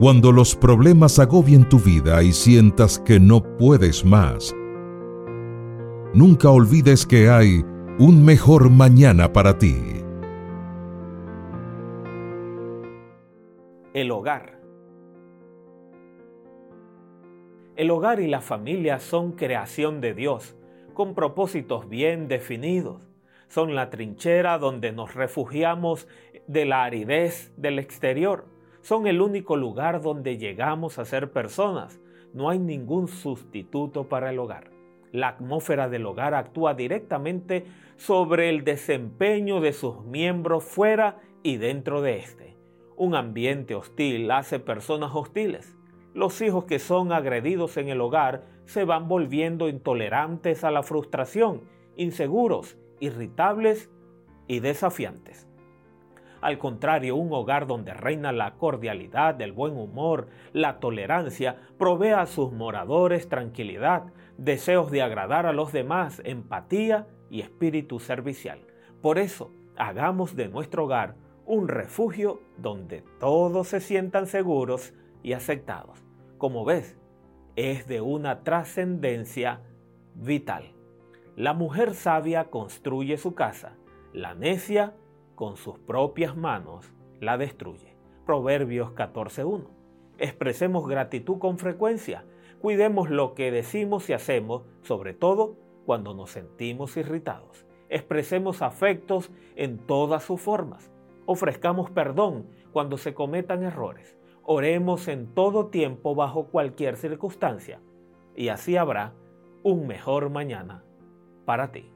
Cuando los problemas agobien tu vida y sientas que no puedes más, nunca olvides que hay un mejor mañana para ti. El hogar. El hogar y la familia son creación de Dios, con propósitos bien definidos. Son la trinchera donde nos refugiamos de la aridez del exterior son el único lugar donde llegamos a ser personas. No hay ningún sustituto para el hogar. La atmósfera del hogar actúa directamente sobre el desempeño de sus miembros fuera y dentro de éste. Un ambiente hostil hace personas hostiles. Los hijos que son agredidos en el hogar se van volviendo intolerantes a la frustración, inseguros, irritables y desafiantes. Al contrario, un hogar donde reina la cordialidad, el buen humor, la tolerancia, provee a sus moradores tranquilidad, deseos de agradar a los demás, empatía y espíritu servicial. Por eso, hagamos de nuestro hogar un refugio donde todos se sientan seguros y aceptados. Como ves, es de una trascendencia vital. La mujer sabia construye su casa, la necia con sus propias manos la destruye. Proverbios 14.1. Expresemos gratitud con frecuencia. Cuidemos lo que decimos y hacemos, sobre todo cuando nos sentimos irritados. Expresemos afectos en todas sus formas. Ofrezcamos perdón cuando se cometan errores. Oremos en todo tiempo bajo cualquier circunstancia. Y así habrá un mejor mañana para ti.